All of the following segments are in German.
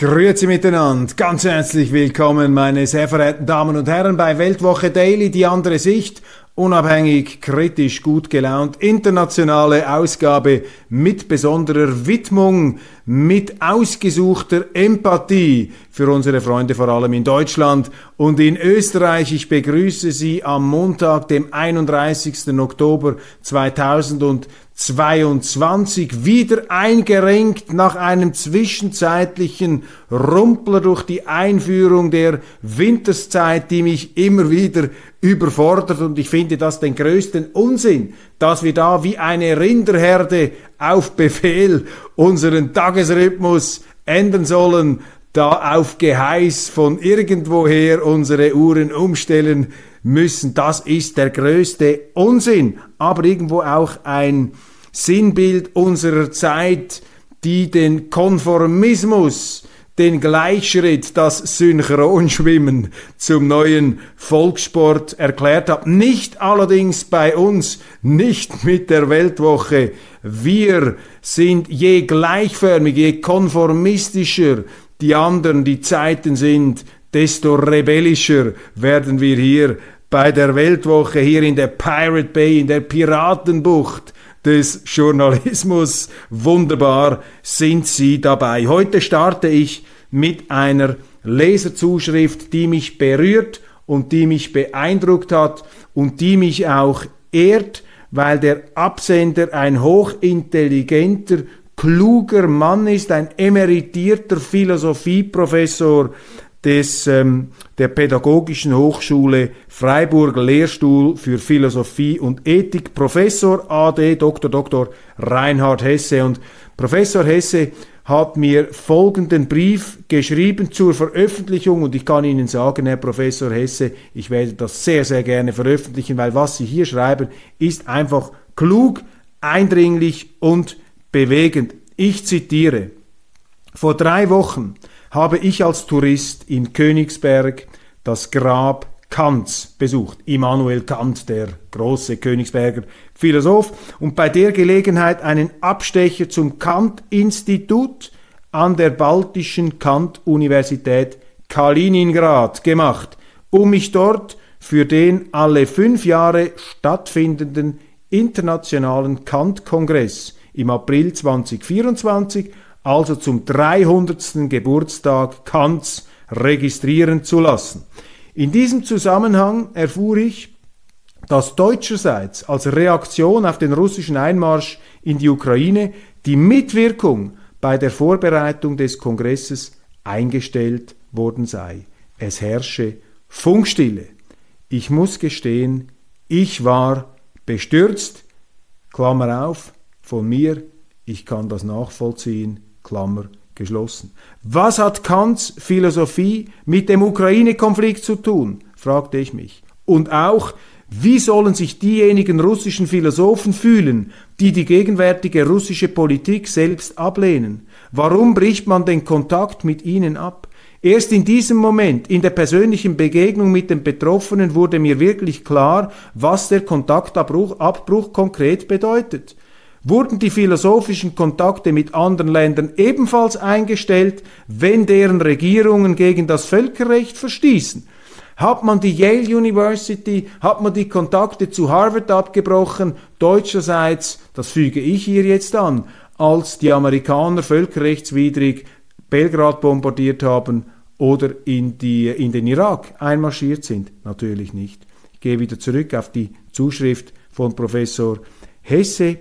Grüezi miteinander, ganz herzlich willkommen, meine sehr verehrten Damen und Herren, bei Weltwoche Daily, die andere Sicht, unabhängig, kritisch, gut gelaunt, internationale Ausgabe mit besonderer Widmung, mit ausgesuchter Empathie für unsere Freunde vor allem in Deutschland und in Österreich. Ich begrüße Sie am Montag, dem 31. Oktober 2000 22 wieder eingerenkt nach einem zwischenzeitlichen Rumpler durch die Einführung der Winterszeit, die mich immer wieder überfordert und ich finde das den größten Unsinn, dass wir da wie eine Rinderherde auf Befehl unseren Tagesrhythmus ändern sollen, da auf Geheiß von irgendwoher unsere Uhren umstellen müssen. Das ist der größte Unsinn, aber irgendwo auch ein Sinnbild unserer Zeit, die den Konformismus, den Gleichschritt, das Synchronschwimmen zum neuen Volkssport erklärt hat. Nicht allerdings bei uns, nicht mit der Weltwoche. Wir sind je gleichförmig, je konformistischer die anderen die Zeiten sind, desto rebellischer werden wir hier bei der Weltwoche, hier in der Pirate Bay, in der Piratenbucht, des Journalismus. Wunderbar sind Sie dabei. Heute starte ich mit einer Leserzuschrift, die mich berührt und die mich beeindruckt hat und die mich auch ehrt, weil der Absender ein hochintelligenter, kluger Mann ist, ein emeritierter Philosophieprofessor, des, ähm, der Pädagogischen Hochschule Freiburg Lehrstuhl für Philosophie und Ethik, Professor AD Dr. Dr. Reinhard Hesse. Und Professor Hesse hat mir folgenden Brief geschrieben zur Veröffentlichung und ich kann Ihnen sagen, Herr Professor Hesse, ich werde das sehr, sehr gerne veröffentlichen, weil was Sie hier schreiben, ist einfach klug, eindringlich und bewegend. Ich zitiere. Vor drei Wochen habe ich als Tourist in Königsberg das Grab Kants besucht. Immanuel Kant, der große Königsberger Philosoph, und bei der Gelegenheit einen Abstecher zum Kant-Institut an der Baltischen Kant-Universität Kaliningrad gemacht, um mich dort für den alle fünf Jahre stattfindenden Internationalen Kant-Kongress im April 2024 also zum 300. Geburtstag Kants registrieren zu lassen. In diesem Zusammenhang erfuhr ich, dass deutscherseits als Reaktion auf den russischen Einmarsch in die Ukraine die Mitwirkung bei der Vorbereitung des Kongresses eingestellt worden sei. Es herrsche Funkstille. Ich muss gestehen, ich war bestürzt, Klammer auf, von mir, ich kann das nachvollziehen, Klammer geschlossen. Was hat Kants Philosophie mit dem Ukraine-Konflikt zu tun? fragte ich mich. Und auch, wie sollen sich diejenigen russischen Philosophen fühlen, die die gegenwärtige russische Politik selbst ablehnen? Warum bricht man den Kontakt mit ihnen ab? Erst in diesem Moment, in der persönlichen Begegnung mit den Betroffenen, wurde mir wirklich klar, was der Kontaktabbruch Abbruch konkret bedeutet. Wurden die philosophischen Kontakte mit anderen Ländern ebenfalls eingestellt, wenn deren Regierungen gegen das Völkerrecht verstießen? Hat man die Yale University, hat man die Kontakte zu Harvard abgebrochen, deutscherseits, das füge ich hier jetzt an, als die Amerikaner völkerrechtswidrig Belgrad bombardiert haben oder in, die, in den Irak einmarschiert sind? Natürlich nicht. Ich gehe wieder zurück auf die Zuschrift von Professor Hesse.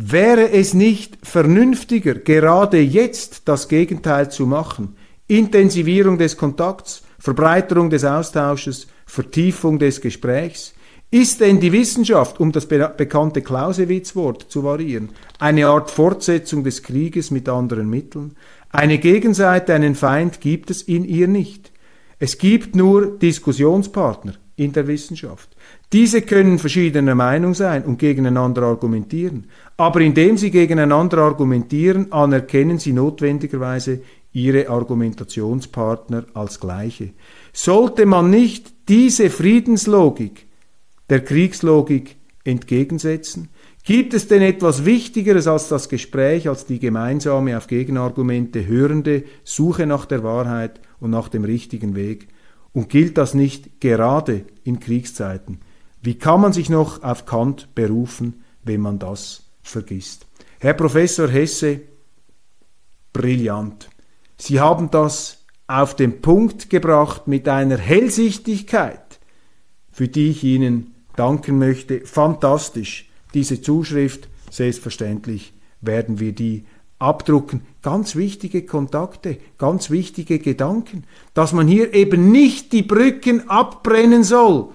Wäre es nicht vernünftiger, gerade jetzt das Gegenteil zu machen? Intensivierung des Kontakts, Verbreiterung des Austausches, Vertiefung des Gesprächs? Ist denn die Wissenschaft, um das be bekannte Clausewitz-Wort zu variieren, eine Art Fortsetzung des Krieges mit anderen Mitteln? Eine Gegenseite, einen Feind gibt es in ihr nicht. Es gibt nur Diskussionspartner in der Wissenschaft. Diese können verschiedener Meinung sein und gegeneinander argumentieren, aber indem sie gegeneinander argumentieren, anerkennen sie notwendigerweise ihre Argumentationspartner als gleiche. Sollte man nicht diese Friedenslogik der Kriegslogik entgegensetzen? Gibt es denn etwas Wichtigeres als das Gespräch, als die gemeinsame auf Gegenargumente hörende Suche nach der Wahrheit und nach dem richtigen Weg? Und gilt das nicht gerade in Kriegszeiten? Wie kann man sich noch auf Kant berufen, wenn man das vergisst? Herr Professor Hesse, brillant. Sie haben das auf den Punkt gebracht mit einer Hellsichtigkeit, für die ich Ihnen danken möchte. Fantastisch. Diese Zuschrift, selbstverständlich werden wir die abdrucken. Ganz wichtige Kontakte, ganz wichtige Gedanken, dass man hier eben nicht die Brücken abbrennen soll.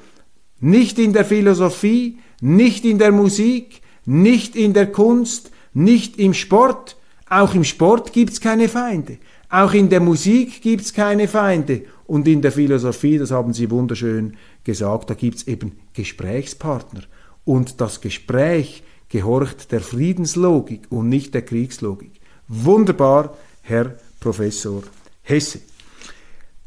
Nicht in der Philosophie, nicht in der Musik, nicht in der Kunst, nicht im Sport. Auch im Sport gibt's keine Feinde. Auch in der Musik gibt's keine Feinde. Und in der Philosophie, das haben Sie wunderschön gesagt, da gibt's eben Gesprächspartner. Und das Gespräch gehorcht der Friedenslogik und nicht der Kriegslogik. Wunderbar, Herr Professor Hesse.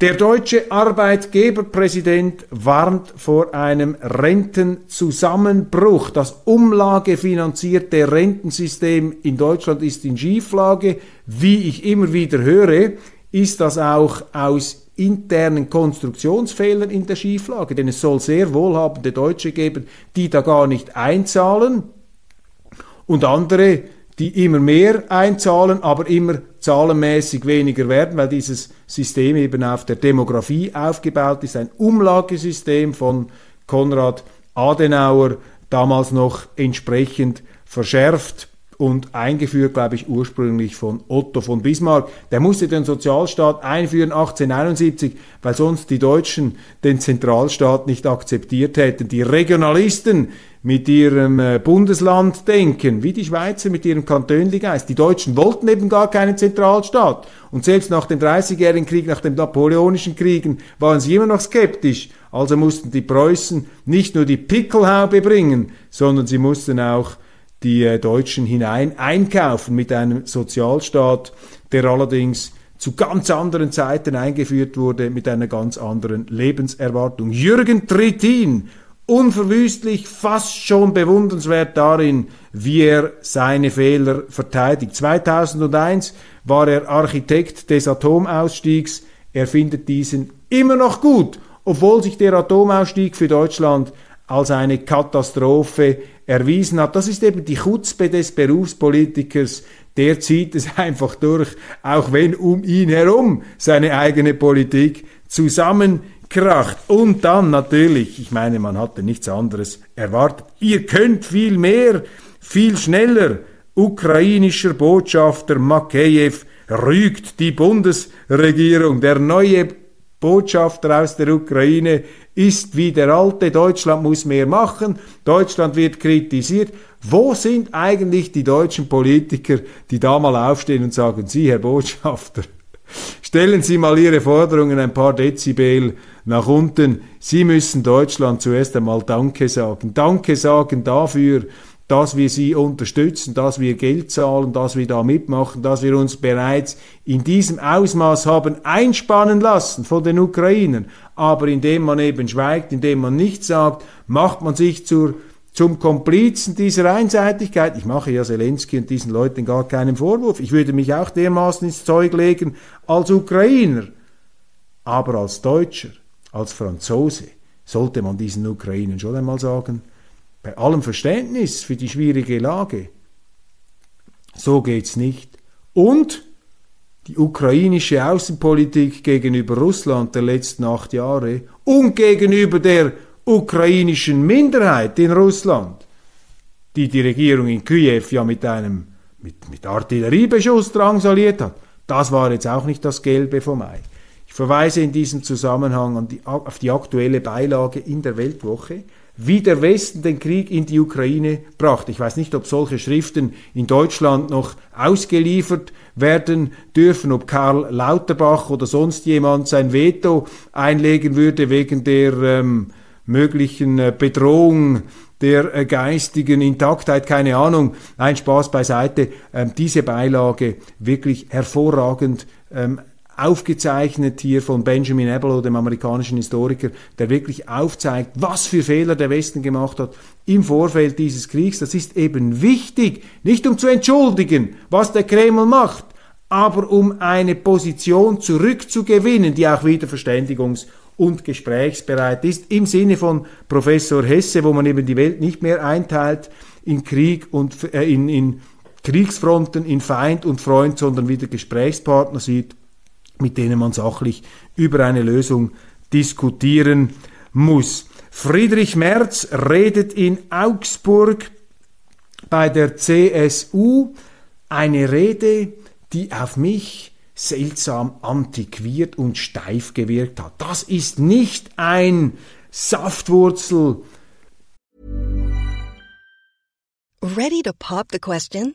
Der deutsche Arbeitgeberpräsident warnt vor einem Rentenzusammenbruch. Das umlagefinanzierte Rentensystem in Deutschland ist in Schieflage. Wie ich immer wieder höre, ist das auch aus internen Konstruktionsfehlern in der Schieflage, denn es soll sehr wohlhabende Deutsche geben, die da gar nicht einzahlen und andere, die immer mehr einzahlen, aber immer zahlenmäßig weniger werden, weil dieses System eben auf der Demografie aufgebaut ist, ein Umlagesystem von Konrad Adenauer, damals noch entsprechend verschärft und eingeführt, glaube ich, ursprünglich von Otto von Bismarck. Der musste den Sozialstaat einführen 1871, weil sonst die Deutschen den Zentralstaat nicht akzeptiert hätten. Die Regionalisten mit ihrem äh, Bundesland denken, wie die Schweizer mit ihrem Kantönligeist. Die Deutschen wollten eben gar keinen Zentralstaat. Und selbst nach dem Dreißigjährigen Krieg, nach dem Napoleonischen Kriegen, waren sie immer noch skeptisch. Also mussten die Preußen nicht nur die Pickelhaube bringen, sondern sie mussten auch die äh, Deutschen hinein einkaufen mit einem Sozialstaat, der allerdings zu ganz anderen Zeiten eingeführt wurde mit einer ganz anderen Lebenserwartung. Jürgen Trittin, unverwüstlich, fast schon bewundernswert darin, wie er seine Fehler verteidigt. 2001 war er Architekt des Atomausstiegs. Er findet diesen immer noch gut, obwohl sich der Atomausstieg für Deutschland als eine Katastrophe erwiesen hat. Das ist eben die Chutzpe des Berufspolitikers, der zieht es einfach durch, auch wenn um ihn herum seine eigene Politik zusammenkracht. Und dann natürlich, ich meine, man hatte nichts anderes erwartet. Ihr könnt viel mehr, viel schneller. Ukrainischer Botschafter Makeyev rügt die Bundesregierung. Der neue Botschafter aus der Ukraine ist wie der alte, Deutschland muss mehr machen, Deutschland wird kritisiert. Wo sind eigentlich die deutschen Politiker, die da mal aufstehen und sagen, Sie, Herr Botschafter, stellen Sie mal Ihre Forderungen ein paar Dezibel nach unten. Sie müssen Deutschland zuerst einmal Danke sagen. Danke sagen dafür, dass wir sie unterstützen, dass wir Geld zahlen, dass wir da mitmachen, dass wir uns bereits in diesem Ausmaß haben einspannen lassen von den Ukrainern. Aber indem man eben schweigt, indem man nichts sagt, macht man sich zur, zum Komplizen dieser Einseitigkeit. Ich mache ja Zelensky und diesen Leuten gar keinen Vorwurf. Ich würde mich auch dermaßen ins Zeug legen als Ukrainer. Aber als Deutscher, als Franzose sollte man diesen Ukrainern schon einmal sagen, bei allem Verständnis für die schwierige Lage. So geht's nicht. Und die ukrainische Außenpolitik gegenüber Russland der letzten acht Jahre und gegenüber der ukrainischen Minderheit in Russland, die die Regierung in Kiew ja mit einem mit, mit Artilleriebeschuss drangsaliert hat, das war jetzt auch nicht das Gelbe vom Ei. Ich verweise in diesem Zusammenhang die, auf die aktuelle Beilage in der Weltwoche, wie der Westen den Krieg in die Ukraine brachte. Ich weiß nicht, ob solche Schriften in Deutschland noch ausgeliefert werden dürfen, ob Karl Lauterbach oder sonst jemand sein Veto einlegen würde wegen der ähm, möglichen äh, Bedrohung der äh, geistigen Intaktheit, keine Ahnung, ein Spaß beiseite, ähm, diese Beilage wirklich hervorragend ähm, aufgezeichnet hier von Benjamin Ebelo, dem amerikanischen Historiker, der wirklich aufzeigt, was für Fehler der Westen gemacht hat im Vorfeld dieses Kriegs. Das ist eben wichtig, nicht um zu entschuldigen, was der Kreml macht, aber um eine Position zurückzugewinnen, die auch wieder verständigungs- und gesprächsbereit ist, im Sinne von Professor Hesse, wo man eben die Welt nicht mehr einteilt in Krieg und äh, in, in Kriegsfronten, in Feind und Freund, sondern wieder Gesprächspartner sieht, mit denen man sachlich über eine Lösung diskutieren muss. Friedrich Merz redet in Augsburg bei der CSU eine Rede, die auf mich seltsam antiquiert und steif gewirkt hat. Das ist nicht ein Saftwurzel. Ready to pop the question?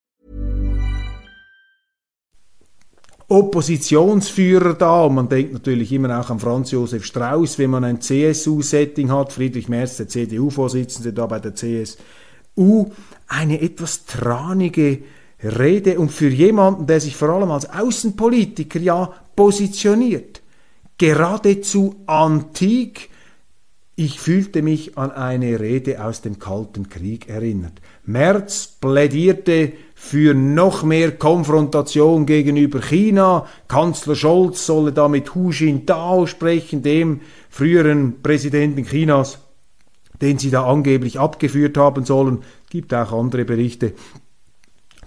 Oppositionsführer da. Und man denkt natürlich immer auch an Franz Josef Strauß, wenn man ein CSU-Setting hat. Friedrich Merz, der CDU-Vorsitzende da bei der CSU. Eine etwas tranige Rede und für jemanden, der sich vor allem als Außenpolitiker ja positioniert, geradezu antik. Ich fühlte mich an eine Rede aus dem Kalten Krieg erinnert. Merz plädierte für noch mehr Konfrontation gegenüber China. Kanzler Scholz solle da mit Hu Jintao sprechen, dem früheren Präsidenten Chinas, den sie da angeblich abgeführt haben sollen. Es gibt auch andere Berichte,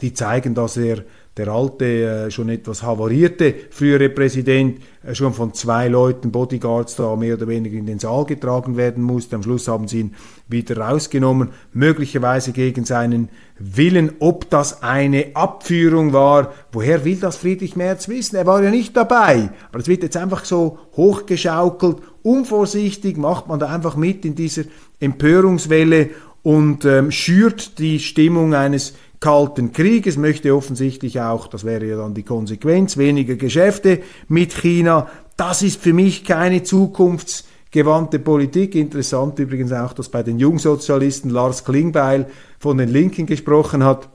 die zeigen, dass er der alte, äh, schon etwas havarierte frühere Präsident äh, schon von zwei Leuten, Bodyguards, da mehr oder weniger in den Saal getragen werden musste. Am Schluss haben sie ihn wieder rausgenommen, möglicherweise gegen seinen Willen. Ob das eine Abführung war, woher will das Friedrich Merz wissen? Er war ja nicht dabei. Aber es wird jetzt einfach so hochgeschaukelt, unvorsichtig macht man da einfach mit in dieser Empörungswelle und ähm, schürt die Stimmung eines Kalten Krieges, möchte offensichtlich auch, das wäre ja dann die Konsequenz, weniger Geschäfte mit China. Das ist für mich keine zukunftsgewandte Politik. Interessant übrigens auch, dass bei den Jungsozialisten Lars Klingbeil von den Linken gesprochen hat.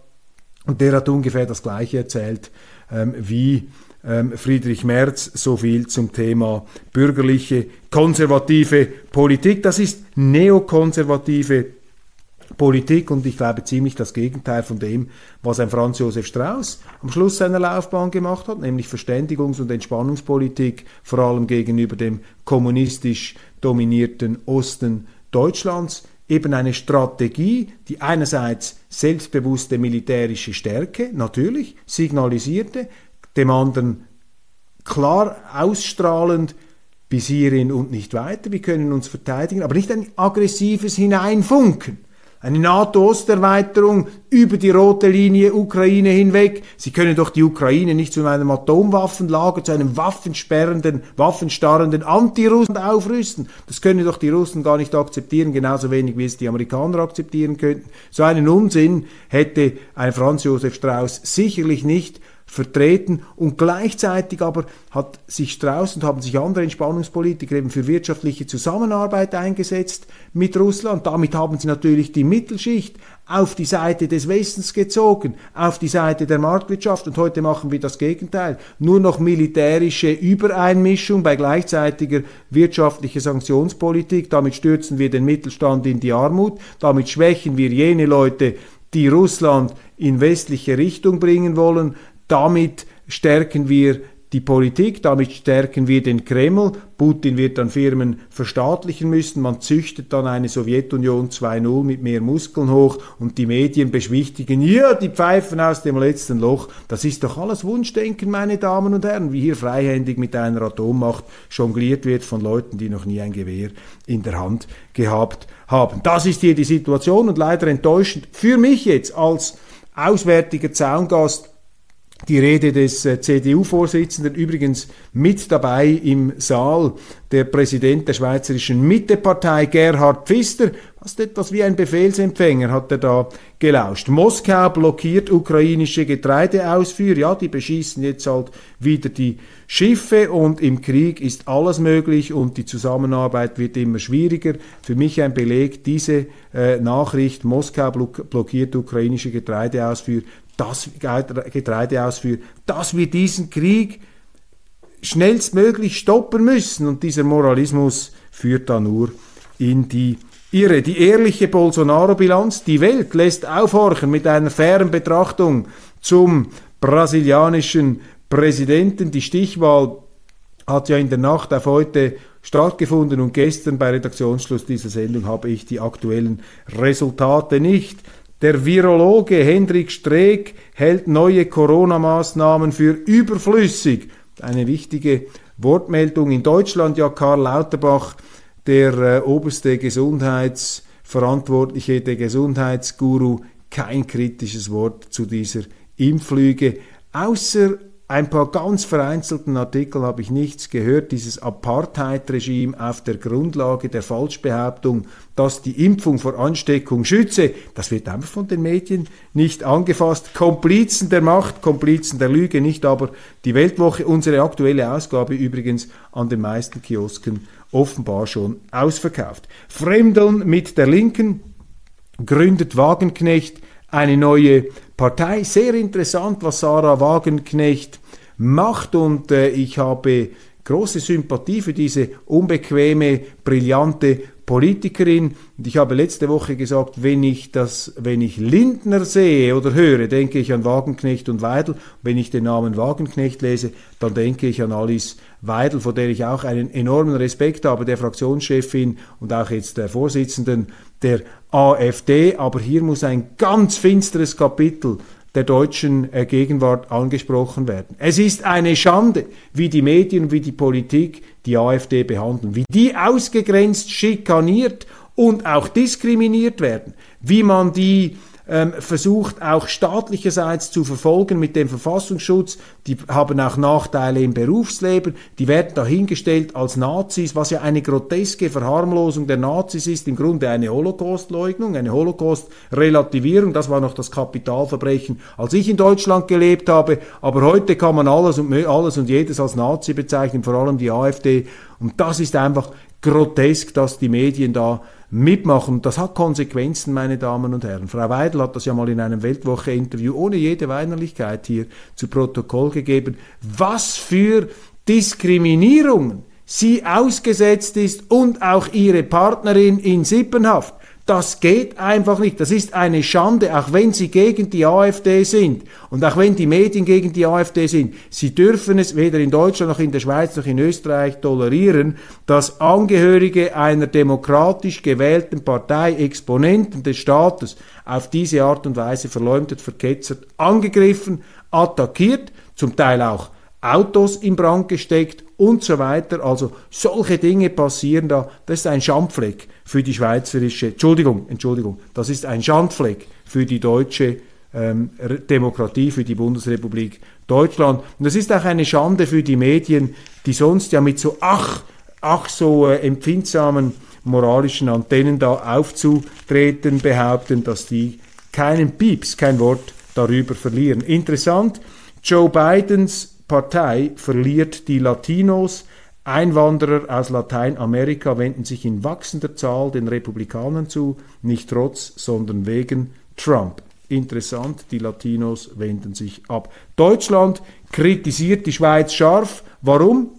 Und der hat ungefähr das Gleiche erzählt ähm, wie ähm, Friedrich Merz. So viel zum Thema bürgerliche, konservative Politik. Das ist neokonservative Politik. Politik und ich glaube ziemlich das Gegenteil von dem, was ein Franz Josef Strauß am Schluss seiner Laufbahn gemacht hat, nämlich Verständigungs- und Entspannungspolitik, vor allem gegenüber dem kommunistisch dominierten Osten Deutschlands, eben eine Strategie, die einerseits selbstbewusste militärische Stärke natürlich signalisierte, dem anderen klar ausstrahlend bis hierhin und nicht weiter, wir können uns verteidigen, aber nicht ein aggressives Hineinfunken eine NATO-Osterweiterung über die rote Linie Ukraine hinweg. Sie können doch die Ukraine nicht zu einem Atomwaffenlager, zu einem waffensperrenden, waffenstarrenden Anti-Russen aufrüsten. Das können doch die Russen gar nicht akzeptieren, genauso wenig wie es die Amerikaner akzeptieren könnten. So einen Unsinn hätte ein Franz Josef Strauß sicherlich nicht vertreten und gleichzeitig aber hat sich Strauß und haben sich andere Entspannungspolitiker eben für wirtschaftliche Zusammenarbeit eingesetzt mit Russland. Damit haben sie natürlich die Mittelschicht auf die Seite des Westens gezogen, auf die Seite der Marktwirtschaft und heute machen wir das Gegenteil. Nur noch militärische Übereinmischung bei gleichzeitiger wirtschaftlicher Sanktionspolitik. Damit stürzen wir den Mittelstand in die Armut, damit schwächen wir jene Leute, die Russland in westliche Richtung bringen wollen, damit stärken wir die Politik, damit stärken wir den Kreml. Putin wird dann Firmen verstaatlichen müssen. Man züchtet dann eine Sowjetunion 2.0 mit mehr Muskeln hoch und die Medien beschwichtigen, ja, die Pfeifen aus dem letzten Loch. Das ist doch alles Wunschdenken, meine Damen und Herren, wie hier freihändig mit einer Atommacht jongliert wird von Leuten, die noch nie ein Gewehr in der Hand gehabt haben. Das ist hier die Situation und leider enttäuschend für mich jetzt als auswärtiger Zaungast die Rede des äh, CDU-Vorsitzenden, übrigens mit dabei im Saal, der Präsident der Schweizerischen Mittepartei, Gerhard Pfister, fast etwas wie ein Befehlsempfänger hat er da gelauscht. Moskau blockiert ukrainische Getreideausfuhr, ja, die beschießen jetzt halt wieder die Schiffe und im Krieg ist alles möglich und die Zusammenarbeit wird immer schwieriger. Für mich ein Beleg, diese äh, Nachricht, Moskau blockiert ukrainische Getreideausfuhr, das Getreideausfuhr, dass wir diesen Krieg schnellstmöglich stoppen müssen. Und dieser Moralismus führt da nur in die Irre. Die ehrliche Bolsonaro-Bilanz, die Welt lässt aufhorchen mit einer fairen Betrachtung zum brasilianischen Präsidenten. Die Stichwahl hat ja in der Nacht auf heute stattgefunden und gestern bei Redaktionsschluss dieser Sendung habe ich die aktuellen Resultate nicht. Der Virologe Hendrik Streeck hält neue Corona-Maßnahmen für überflüssig. Eine wichtige Wortmeldung in Deutschland. Ja, Karl Lauterbach, der äh, oberste Gesundheitsverantwortliche, der Gesundheitsguru, kein kritisches Wort zu dieser Impflüge, außer ein paar ganz vereinzelten Artikel habe ich nichts gehört. Dieses Apartheid-Regime auf der Grundlage der Falschbehauptung, dass die Impfung vor Ansteckung schütze, das wird einfach von den Medien nicht angefasst. Komplizen der Macht, Komplizen der Lüge, nicht aber die Weltwoche. Unsere aktuelle Ausgabe übrigens an den meisten Kiosken offenbar schon ausverkauft. Fremdeln mit der Linken gründet Wagenknecht eine neue Partei. Sehr interessant, was Sarah Wagenknecht macht und äh, ich habe große Sympathie für diese unbequeme, brillante Politikerin. Und ich habe letzte Woche gesagt, wenn ich das, wenn ich Lindner sehe oder höre, denke ich an Wagenknecht und Weidel. Wenn ich den Namen Wagenknecht lese, dann denke ich an Alice Weidel, vor der ich auch einen enormen Respekt habe, der Fraktionschefin und auch jetzt der Vorsitzenden der AfD. Aber hier muss ein ganz finsteres Kapitel der deutschen äh, Gegenwart angesprochen werden. Es ist eine Schande, wie die Medien, wie die Politik die AfD behandeln, wie die ausgegrenzt, schikaniert und auch diskriminiert werden, wie man die ähm, versucht auch staatlicherseits zu verfolgen mit dem Verfassungsschutz. Die haben auch Nachteile im Berufsleben. Die werden dahingestellt als Nazis, was ja eine groteske Verharmlosung der Nazis ist. Im Grunde eine Holocaust-Leugnung, eine Holocaust-Relativierung. Das war noch das Kapitalverbrechen, als ich in Deutschland gelebt habe. Aber heute kann man alles und, alles und jedes als Nazi bezeichnen, vor allem die AfD. Und das ist einfach grotesk, dass die Medien da mitmachen. Das hat Konsequenzen, meine Damen und Herren. Frau Weidel hat das ja mal in einem Weltwoche-Interview ohne jede Weinerlichkeit hier zu Protokoll gegeben. Was für Diskriminierungen sie ausgesetzt ist und auch ihre Partnerin in Sippenhaft. Das geht einfach nicht. Das ist eine Schande, auch wenn sie gegen die AfD sind und auch wenn die Medien gegen die AfD sind. Sie dürfen es weder in Deutschland noch in der Schweiz noch in Österreich tolerieren, dass Angehörige einer demokratisch gewählten Partei, Exponenten des Staates, auf diese Art und Weise verleumdet, verketzert, angegriffen, attackiert, zum Teil auch Autos in Brand gesteckt und so weiter. Also solche Dinge passieren da. Das ist ein Schandfleck für die schweizerische, Entschuldigung, Entschuldigung, das ist ein Schandfleck für die deutsche ähm, Demokratie, für die Bundesrepublik Deutschland. Und das ist auch eine Schande für die Medien, die sonst ja mit so ach, ach so äh, empfindsamen moralischen Antennen da aufzutreten behaupten, dass die keinen Pieps, kein Wort darüber verlieren. Interessant, Joe Bidens Partei verliert die Latinos. Einwanderer aus Lateinamerika wenden sich in wachsender Zahl den Republikanern zu, nicht trotz, sondern wegen Trump. Interessant, die Latinos wenden sich ab. Deutschland kritisiert die Schweiz scharf. Warum?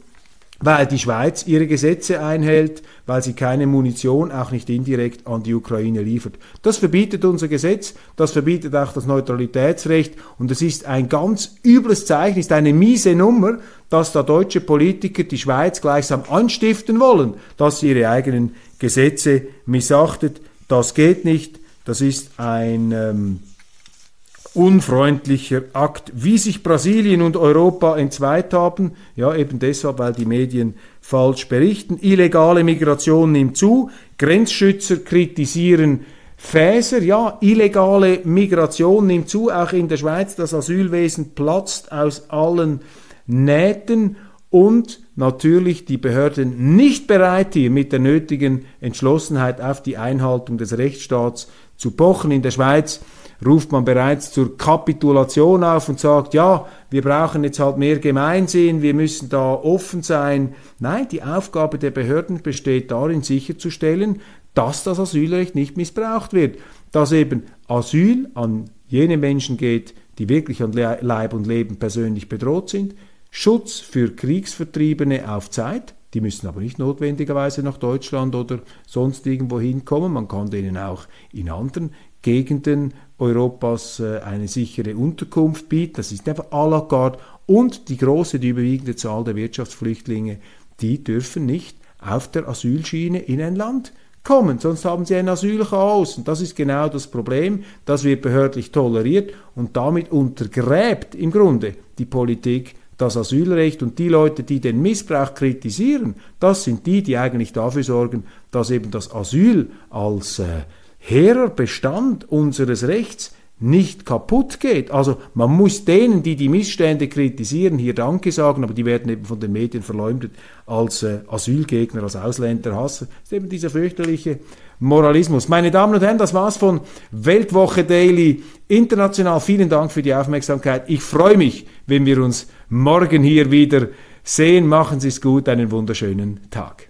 Weil die Schweiz ihre Gesetze einhält, weil sie keine Munition auch nicht indirekt an die Ukraine liefert. Das verbietet unser Gesetz, das verbietet auch das Neutralitätsrecht und es ist ein ganz übles Zeichen, ist eine miese Nummer, dass da deutsche Politiker die Schweiz gleichsam anstiften wollen, dass sie ihre eigenen Gesetze missachtet. Das geht nicht, das ist ein ähm, unfreundlicher Akt, wie sich Brasilien und Europa entzweit haben, ja eben deshalb, weil die Medien falsch berichten. Illegale Migration nimmt zu, Grenzschützer kritisieren Fäser, ja, illegale Migration nimmt zu, auch in der Schweiz, das Asylwesen platzt aus allen Nähten. Und natürlich die Behörden nicht bereit, hier mit der nötigen Entschlossenheit auf die Einhaltung des Rechtsstaats zu pochen. In der Schweiz ruft man bereits zur Kapitulation auf und sagt, ja, wir brauchen jetzt halt mehr Gemeinsinn, wir müssen da offen sein. Nein, die Aufgabe der Behörden besteht darin, sicherzustellen, dass das Asylrecht nicht missbraucht wird, dass eben Asyl an jene Menschen geht, die wirklich an Leib und Leben persönlich bedroht sind, Schutz für Kriegsvertriebene auf Zeit, die müssen aber nicht notwendigerweise nach Deutschland oder sonst irgendwo hinkommen. Man kann denen auch in anderen Gegenden Europas äh, eine sichere Unterkunft bieten. Das ist einfach à la carte. Und die große, die überwiegende Zahl der Wirtschaftsflüchtlinge, die dürfen nicht auf der Asylschiene in ein Land kommen, sonst haben sie ein Asylchaos. Und das ist genau das Problem. Das wird behördlich toleriert und damit untergräbt im Grunde die Politik das Asylrecht und die Leute, die den Missbrauch kritisieren, das sind die, die eigentlich dafür sorgen, dass eben das Asyl als äh, hehrer Bestand unseres Rechts nicht kaputt geht. Also man muss denen, die die Missstände kritisieren, hier Danke sagen, aber die werden eben von den Medien verleumdet als äh, Asylgegner, als Ausländerhasser. Das ist eben dieser fürchterliche Moralismus. Meine Damen und Herren, das war's von Weltwoche Daily International. Vielen Dank für die Aufmerksamkeit. Ich freue mich, wenn wir uns morgen hier wieder sehen. Machen Sie es gut, einen wunderschönen Tag.